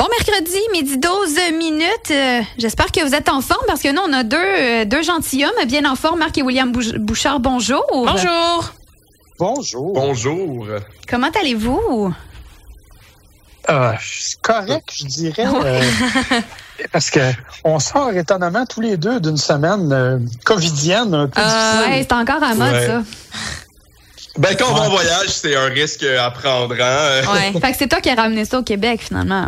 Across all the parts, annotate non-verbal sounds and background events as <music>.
Bon mercredi, midi 12 minutes. Euh, J'espère que vous êtes en forme parce que nous, on a deux, euh, deux gentilshommes bien en forme. Marc et William Bouch- Bouchard, bonjour. Bonjour. Bonjour. Bonjour. Comment allez-vous? Euh, c'est correct, je dirais. euh, <laughs> parce que on sort étonnamment tous les deux d'une semaine euh, covidienne un peu Euh, difficile. Ouais, c'est encore à mode, Ouais. ça. Ben, quand on va en voyage, c'est un risque à prendre. Hein? Ouais. <laughs> Fait que c'est toi qui as ramené ça au Québec, finalement.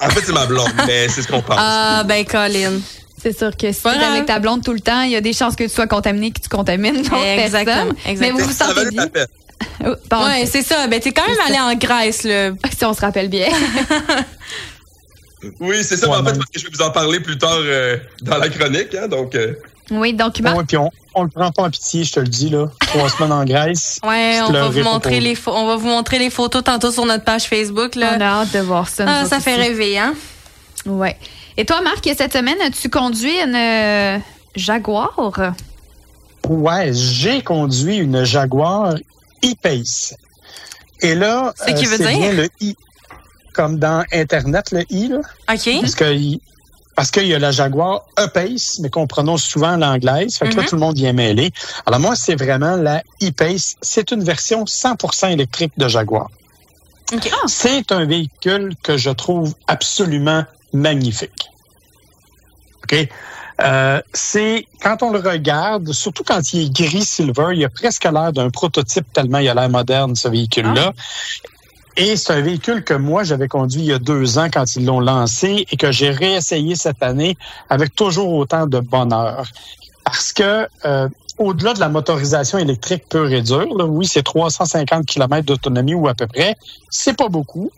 En fait, c'est ma blonde, mais c'est ce qu'on pense. Ah, ben, Colin. C'est sûr que si Pas tu es grave. avec ta blonde tout le temps, il y a des chances que tu sois contaminé, que tu contamines d'autres Exactement, personnes. Mais vous vous sentez bien? Oh, Ouais, c'est ça. Ben, t'es quand même allé en Grèce, là. <laughs> si on se rappelle bien. Oui, c'est ça, mais en fait, parce que je vais vous en parler plus tard euh, dans la chronique. Hein, donc, euh, oui, donc, Marc, Ouais, puis on, on le prend pas en pitié, je te le dis là. Trois <laughs> semaines en Grèce. Ouais, on va, vous montrer les on va vous montrer les photos tantôt sur notre page Facebook, on là. a hâte de voir ça. nous Ah, ça fait aussi. rêver, hein? Ouais. Et toi, Marc, cette semaine, as-tu conduit une euh, Jaguar? Ouais, j'ai conduit une Jaguar E-Pace. Et là, C'est qui veut dire? bien le i comme dans Internet, le i là. OK. Parce que il- parce qu'il y a la Jaguar E-Pace, mais qu'on prononce souvent l'anglaise. Fait que là, Mhm. tout le monde vient mêler. Alors moi, c'est vraiment la E-Pace. C'est une version 100% électrique de Jaguar. OK. C'est un véhicule que je trouve absolument magnifique. OK? Euh, c'est quand on le regarde, surtout quand il est gris silver, il a presque l'air d'un prototype tellement il a l'air moderne ce véhicule-là. Et c'est un véhicule que moi j'avais conduit il y a deux ans quand ils l'ont lancé et que j'ai réessayé cette année avec toujours autant de bonheur. Parce que euh, au-delà de la motorisation électrique pure et dure, oui, c'est 350 km d'autonomie ou à peu près, c'est pas beaucoup.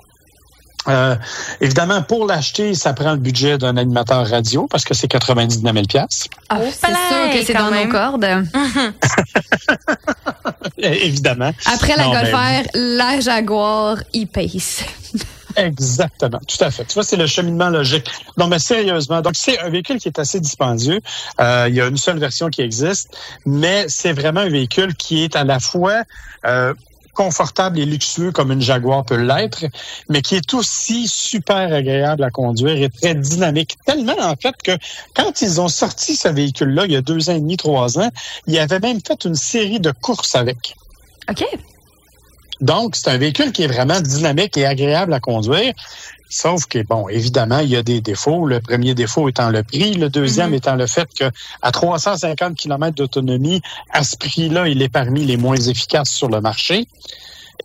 Euh, évidemment, pour l'acheter, ça prend le budget d'un animateur radio parce que c'est 99 000 piastres. Ah, Oh, c'est sûr que c'est dans même. nos cordes. <laughs> Évidemment. Après la Non, mais- Golfer, la Jaguar E-Pace. <laughs> Exactement, tout à fait. Tu vois, c'est le cheminement logique. Non, mais sérieusement, donc c'est un véhicule qui est assez dispendieux. Euh, il y a une seule version qui existe, mais c'est vraiment un véhicule qui est à la fois euh, confortable et luxueux comme une Jaguar peut l'être, mais qui est aussi super agréable à conduire et très dynamique. Tellement, en fait, que quand ils ont sorti ce véhicule-là, il y a deux ans et demi, trois ans, ils avaient même fait une série de courses avec. OK. Donc, c'est un véhicule qui est vraiment dynamique et agréable à conduire. Sauf que, bon, évidemment, il y a des défauts. Le premier défaut étant le prix. Le deuxième Mhm. étant le fait que à 350 km d'autonomie, à ce prix-là, il est parmi les moins efficaces sur le marché.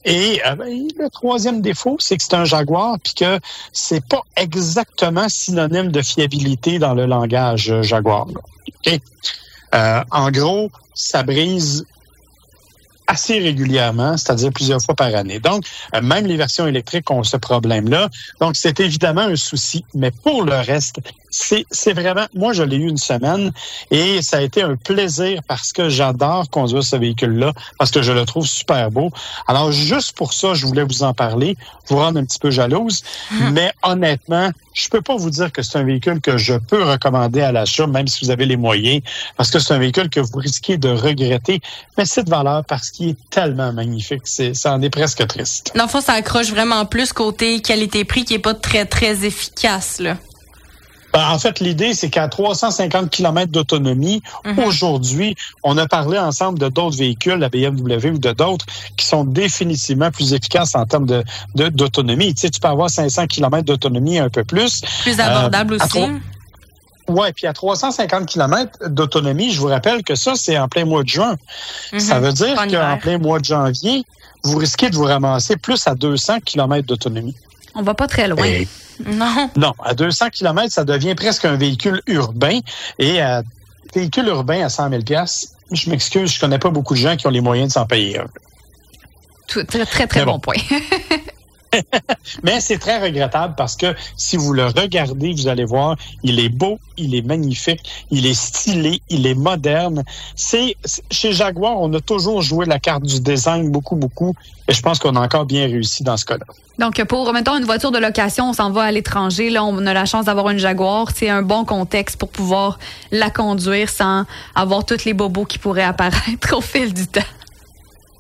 Et euh, ben, le troisième défaut, c'est que c'est un Jaguar, puis que c'est pas exactement synonyme de fiabilité dans le langage euh, Jaguar. là. OK? Euh, en gros, ça brise assez régulièrement, c'est-à-dire plusieurs fois par année. Donc, euh, même les versions électriques ont ce problème-là. Donc, c'est évidemment un souci. Mais pour le reste, c'est vraiment... Moi, je l'ai eu une semaine et ça a été un plaisir parce que j'adore conduire ce véhicule-là, parce que je le trouve super beau. Alors, juste pour ça, je voulais vous en parler, vous rendre un petit peu jalouse. Mais honnêtement, je peux pas vous dire que c'est un véhicule que je peux recommander à l'achat, même si vous avez les moyens, parce que c'est un véhicule que vous risquez de regretter. Mais c'est de valeur parce qu'il est tellement magnifique. C'est, ça en est presque triste. Dans le fond, ça accroche vraiment plus côté qualité-prix qui est pas très, très efficace, là. Ben, En fait, l'idée, c'est qu'à 350 km d'autonomie, Mhm. aujourd'hui, on a parlé ensemble de d'autres véhicules, la BMW ou de d'autres, qui sont définitivement plus efficaces en termes de, de- d'autonomie. Tu sais, tu peux avoir 500 km d'autonomie un peu plus. Plus abordable Euh, à aussi. Ouais, puis à 350 km d'autonomie, je vous rappelle que ça, c'est en plein mois de juin. Mhm. Ça veut dire qu'en hiver. plein mois de janvier, vous risquez de vous ramasser plus à 200 km d'autonomie. On va pas très loin. Et <laughs> Non. non, à 200 km, ça devient presque un véhicule urbain. Et à véhicule urbain à 100 000 je m'excuse, je connais pas beaucoup de gens qui ont les moyens de s'en payer un. Tout- très, très, très bon. point. <laughs> <laughs> Mais c'est très regrettable parce que si vous le regardez, vous allez voir, il est beau, il est magnifique, il est stylé, il est moderne. C'est chez Jaguar, on a toujours joué la carte du design beaucoup, beaucoup, et je pense qu'on a encore bien réussi dans ce cas-là. Donc, pour, mettons, une voiture de location, on s'en va à l'étranger. Là, on a la chance d'avoir une Jaguar. C'est un bon contexte pour pouvoir la conduire sans avoir tous les bobos qui pourraient apparaître <laughs> au fil du temps.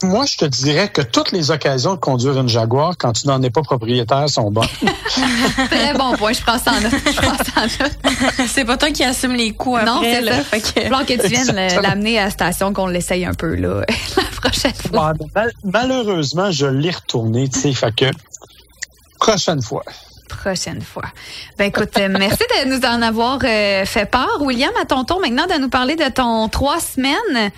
Moi, je te dirais que toutes les occasions de conduire une Jaguar, quand tu n'en es pas propriétaire, sont bonnes. <laughs> Très bon point. Je prends ça en note. Je prends ça en note. c'est pas toi qui assume les coûts Non, après. c'est là. ça. Fait que- Plan que tu viennes Exactement. l'amener à la station, qu'on l'essaye un peu là, <laughs> la prochaine fois. Mal- malheureusement, je l'ai retourné, tu sais, fait que prochaine fois. Prochaine fois. Ben écoute, euh, merci de nous en avoir euh, fait part. William, à ton tour maintenant de nous parler de ton trois semaines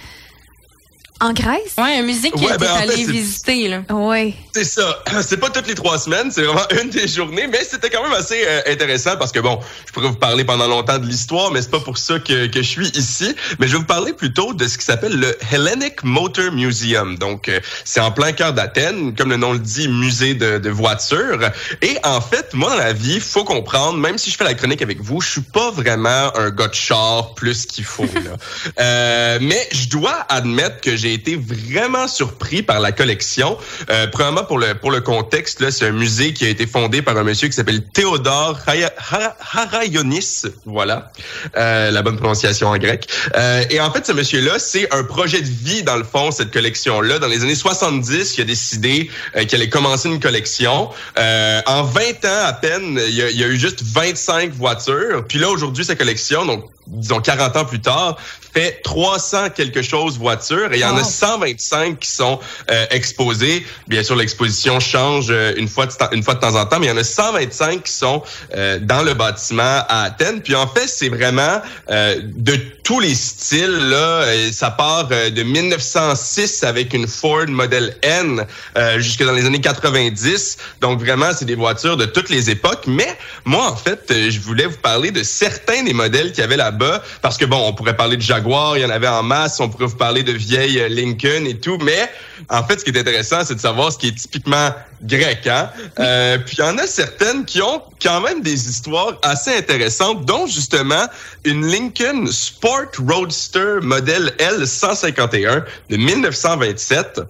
en Grèce? Ouais, un musée qui Ouais, ben, en fait, allé visiter, là. Oui. C'est ça. <clears throat> C'est pas toutes les trois semaines, c'est vraiment <laughs> une des journées, mais c'était quand même assez euh, intéressant parce que bon, je pourrais vous parler pendant longtemps de l'histoire, mais c'est pas pour ça que, que je suis ici. Mais je vais vous parler plutôt de ce qui s'appelle le Hellenic Motor Museum. Donc, euh, c'est en plein cœur d'Athènes, comme le nom le dit, musée de, de voitures. Et en fait, moi dans la vie, faut comprendre, même si je fais la chronique avec vous, je suis pas vraiment un gars de char plus qu'il faut. Là. <laughs> Euh, mais je dois admettre que j'ai été vraiment surpris par la collection. Euh, premièrement, pour le pour le contexte, là, c'est un musée qui a été fondé par un monsieur qui s'appelle Théodore Harayonis. Voilà, Euh, la bonne prononciation en grec. Euh, et en fait, ce monsieur-là, c'est un projet de vie dans le fond cette collection-là. Dans les années 70, il a décidé euh, qu'il allait commencer une collection. Euh, en 20 ans à peine, il y, a, il y a eu juste 25 voitures. Puis là, aujourd'hui, sa collection, donc disons 40 ans plus tard, fait 300 quelque chose voitures et il y en a Wow. 125 qui sont euh, exposées. Bien sûr, l'exposition change euh, une fois de, temps- une fois de temps en temps, mais il y en a 125 qui sont euh, dans le bâtiment à Athènes. Puis en fait, c'est vraiment euh, de tous les styles. Là, Euh, ça part de 1906 avec une Ford Model N euh, jusque dans les années 90. Donc vraiment, c'est des voitures de toutes les époques. Mais moi, en fait, je voulais vous parler de certains des modèles qu'il y avait là-bas. Parce que bon, on pourrait parler de Jaguar, il y en avait en masse. On pourrait vous parler de vieilles euh, Lincoln et tout. Mais en fait, ce qui est intéressant, c'est de savoir ce qui est typiquement grec. Hein? Euh, puis il y en a certaines qui ont quand même des histoires assez intéressantes, dont justement une Lincoln Sport Roadster modèle L151 de 1927.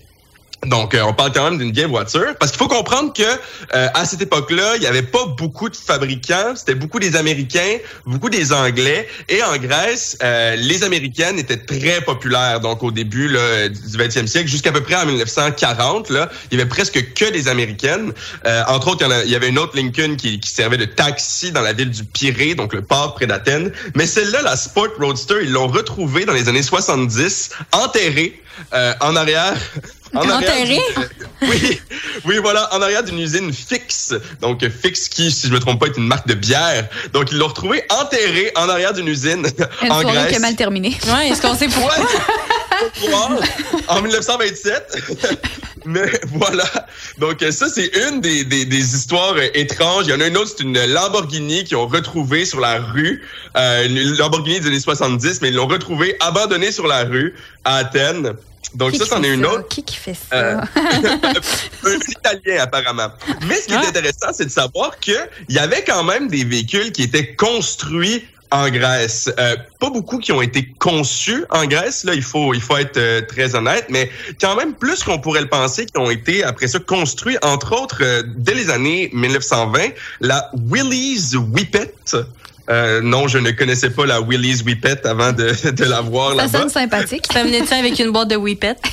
Donc, euh, on parle quand même d'une vieille voiture. Parce qu'il faut comprendre que euh, à cette époque-là, il n'y avait pas beaucoup de fabricants. C'était beaucoup des Américains, beaucoup des Anglais. Et en Grèce, euh, les Américaines étaient très populaires. Donc, au début là, du 20e siècle, jusqu'à peu près en 1940, là, il y avait presque que des Américaines. Euh, entre autres, il y, y avait une autre Lincoln qui, qui servait de taxi dans la ville du Pirée, donc le port près d'Athènes. Mais celle-là, la Sport Roadster, ils l'ont retrouvée dans les années 70, enterrée euh, en arrière. En d'une- oui, oui, voilà, en arrière d'une usine fixe. Donc, Fix qui, si je me trompe pas, est une marque de bière. Donc, ils l'ont retrouvé enterré en arrière d'une usine <laughs> Une en Grèce. qui a mal terminé. Ouais, est-ce qu'on sait pourquoi? Ouais. En 1927. <laughs> Mais voilà. Donc ça, c'est une des, des, des histoires euh, étranges. Il y en a une autre, c'est une Lamborghini qu'ils ont retrouvée sur la rue. Euh, une Lamborghini des années 70, mais ils l'ont retrouvée abandonnée sur la rue à Athènes. Donc Qui ça, c'en est une ça? autre. Qui qui fait ça? Euh, <laughs> <laughs> un Italien apparemment. Mais ce qui est intéressant, c'est de savoir que il y avait quand même des véhicules qui étaient construits en Grèce. Euh, pas beaucoup qui ont été conçus en Grèce, là, il faut, il faut être euh, très honnête, mais quand même plus qu'on pourrait le penser qui ont été après ça construits, entre autres, euh, dès les années 1920, la Willys Whippet. Euh, non, je ne connaissais pas la Willys Whippet avant de, <laughs> de la voir Ça là-bas. sonne sympathique. Ça venait-tu avec une boîte de Whippet? <laughs>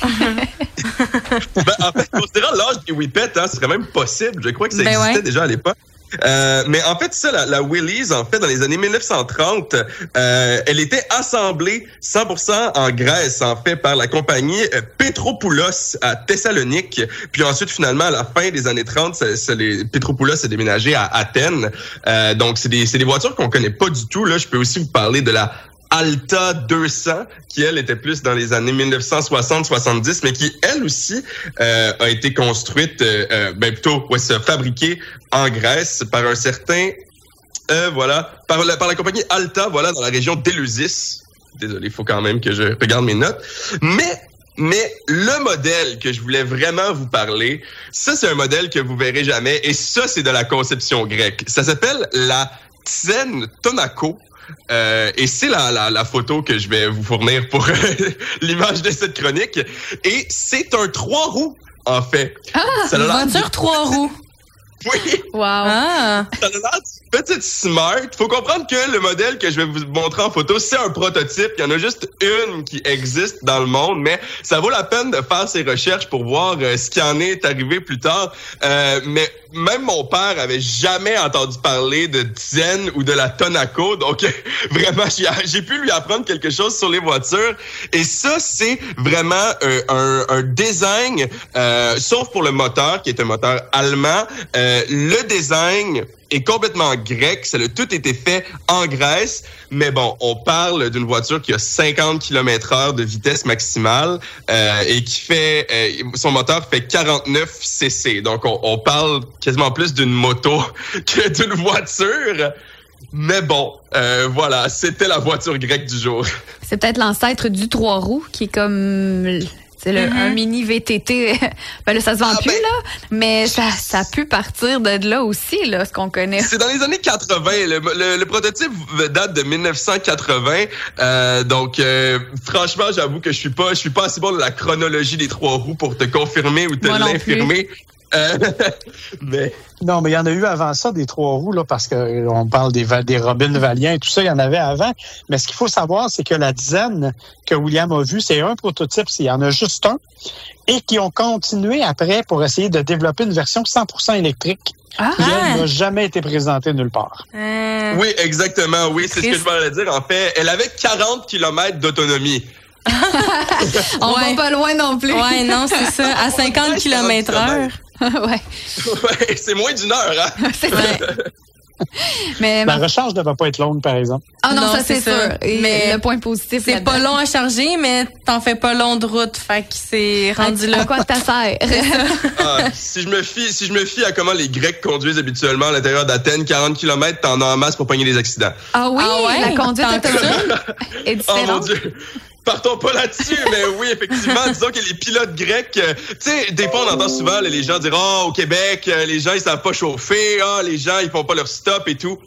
Ben, en fait, considérant l'âge des Whippet, hein, ce serait même possible. Je crois que ça Ben existait ouais. déjà à l'époque. Euh, mais en fait, ça, la, la Willys, en fait, dans les années 1930, euh, elle était assemblée 100% en Grèce, en fait, par la compagnie euh, Petropoulos à Thessalonique. Puis ensuite, finalement, à la fin des années 30, ça, ça, les, Petropoulos s'est déménagé à Athènes. Euh, donc, c'est des, c'est des voitures qu'on connaît pas du tout. Là, je peux aussi vous parler de la Alta 200, qui elle était plus dans les années 1960-70, mais qui elle aussi euh, a été construite, euh, euh, ben plutôt, ouais, fabriquée en Grèce par un certain, euh, voilà, par la, par la compagnie Alta, voilà, dans la région d'Eleusis. Désolé, il faut quand même que je regarde mes notes. Mais mais le modèle que je voulais vraiment vous parler, ça c'est un modèle que vous verrez jamais, et ça c'est de la conception grecque. Ça s'appelle la Tsen Tonako. Euh, et c'est la, la, la photo que je vais vous fournir pour <laughs> l'image de cette chronique. Et c'est un trois roues, en fait. Ah, Ça Une voiture trois roues. Oui. Wow. Ah. Ça a l'air d'une petite smart. Faut comprendre que le modèle que je vais vous montrer en photo, c'est un prototype. Il y en a juste une qui existe dans le monde, mais ça vaut la peine de faire ses recherches pour voir euh, ce qui en est arrivé plus tard. Euh, mais même mon père avait jamais entendu parler de Zen ou de la Tonaco. Donc, <laughs> vraiment, j'ai- pu lui apprendre quelque chose sur les voitures. Et ça, c'est vraiment euh, un, un design, euh, sauf pour le moteur, qui est un moteur allemand. Euh, le design est complètement grec. Ça a tout été fait en Grèce. Mais bon, on parle d'une voiture qui a 50 km heure de vitesse maximale euh, et qui fait... euh, son moteur fait 49 cc. Donc, on, parle quasiment plus d'une moto <laughs> que d'une voiture. Mais bon, euh, voilà, c'était la voiture grecque du jour. C'est peut-être l'ancêtre du trois roues qui est comme c'est le un mini VTT. <laughs> ben là, ça se vend Ah, plus ben- là, mais ça ça a pu partir de là aussi là, ce qu'on connaît. C'est dans les années 80. Le, le- le prototype date de 1980. Euh, donc, euh, franchement, j'avoue que je suis pas, je suis pas assez bon de la chronologie des trois roues pour te confirmer ou te l'infirmer. Euh, <laughs> mais Non, mais il y en a eu avant ça, des trois roues, là, parce que euh, on parle des, des Robin Valiant et tout ça, il y en avait avant. Mais ce qu'il faut savoir, c'est que la dizaine que William a vue, c'est un prototype, il y en a juste un, et qui ont continué après pour essayer de développer une version 100% électrique Ah, qui, elle, Ah. n'a jamais été présentée nulle part. Euh, oui, exactement. Oui, c'est ce que je voulais dire. En fait, elle avait 40 km d'autonomie. <laughs> on Ouais. va pas loin non plus. Ouais, non, c'est ça. À <laughs> 50 km heure. <laughs> ouais. Ouais, c'est moins d'une heure. Hein? <laughs> C'est vrai. Mais La recharge ne va pas être longue, par exemple. ah non, Non, ça c'est sûr. Et Mais le point positif C'est pas long à charger, mais t'en fais pas long de route. Fait que c'est rendu À là. quoi ça sert? <laughs> Ah, si je me fie, si je me fie à comment les Grecs conduisent habituellement à l'intérieur d'Athènes, 40 km, t'en as en masse pour pogner les accidents. Ah oui, Ah ouais? la conduite autonome est Oh mon différente. Dieu! Partons pas là-dessus, mais oui, effectivement, <laughs> disons que les pilotes grecs, euh, tu sais, des fois on entend souvent là, les gens dire oh au Québec, euh, les gens ils savent pas chauffer, ah les gens ils font pas leur stop et tout.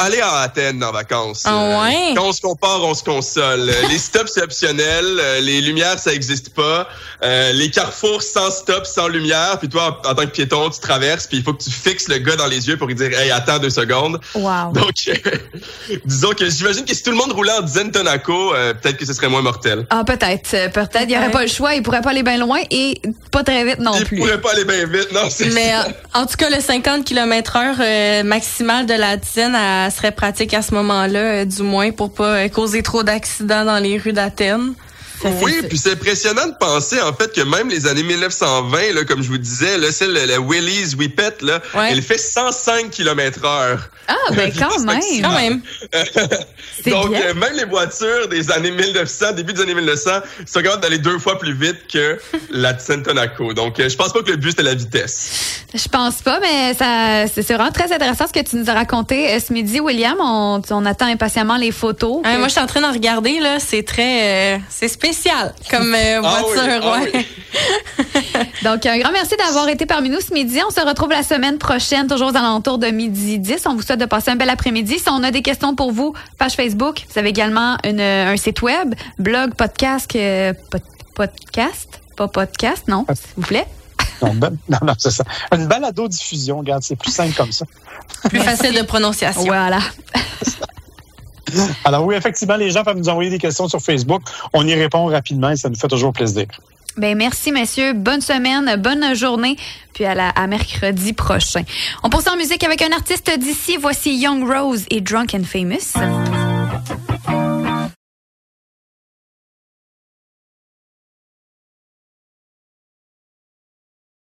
Allez à Athènes en vacances. Ah Euh, ouais? Quand on se compare, on se console. Euh, les stops c'est optionnel, euh, les lumières ça existe pas. Euh, les carrefours sans stop, sans lumière, puis toi en, en tant que piéton tu traverses, puis il faut que tu fixes le gars dans les yeux pour lui dire hey attends deux secondes. Wow. Donc, euh, <laughs> disons que j'imagine que si tout le monde roulait en Zen Tonaco, euh, peut-être que ce serait moins mortel. Ah, peut-être. Peut-être. Il n'y aurait Ouais. pas le choix. Il pourrait pas aller bien loin et pas très vite non Il plus. pourrait pas aller bien vite, non, c'est Mais ça. euh, en tout cas, le 50 km heure euh, maximal de la dizaine elle serait pratique à ce moment-là, euh, du moins, pour pas euh, causer trop d'accidents dans les rues d'Athènes. C'est Oui, puis c'est impressionnant de penser en fait que même les années 1920, là, comme je vous disais, là, celle la Willys Whippet, là, Ouais. elle fait 105 km heure. Ah, <laughs> ben quand même. Quand même. C'est Donc, bien. euh, même les voitures des années 1900, début des années 1900, sont capables d'aller deux fois plus vite que la Zen Tonaco. Donc, euh, je pense pas que le but, c'était la vitesse. Je pense pas, mais ça, c'est c'est vraiment très intéressant ce que tu nous as raconté euh, ce midi, William. On, on attend impatiemment les photos. Hein, moi, je suis en train d'en regarder, là. C'est très... euh, c'est spécial comme euh, Ah oui, voiture, ah ouais. oui. <laughs> Donc, un grand merci d'avoir été parmi nous ce midi. On se retrouve la semaine prochaine, toujours aux alentours de midi 10. On vous souhaite de passer un bel après-midi. Si on a des questions pour vous, page Facebook. Vous avez également une- un site web, blog, podcast, euh, pod- podcast, pas podcast, non, s'il vous plaît. Non, ben- non, non, c'est ça. Une balado-diffusion, regarde, c'est plus simple comme ça. Plus facile de prononciation. Voilà. <laughs> Alors oui, effectivement, les gens peuvent nous envoyer des questions sur Facebook. On y répond rapidement et ça nous fait toujours plaisir. Ben merci messieurs, bonne semaine, bonne journée, puis à, la, à mercredi prochain. On poursuit en musique avec un artiste d'ici. Voici Young Rose et Drunk and Famous.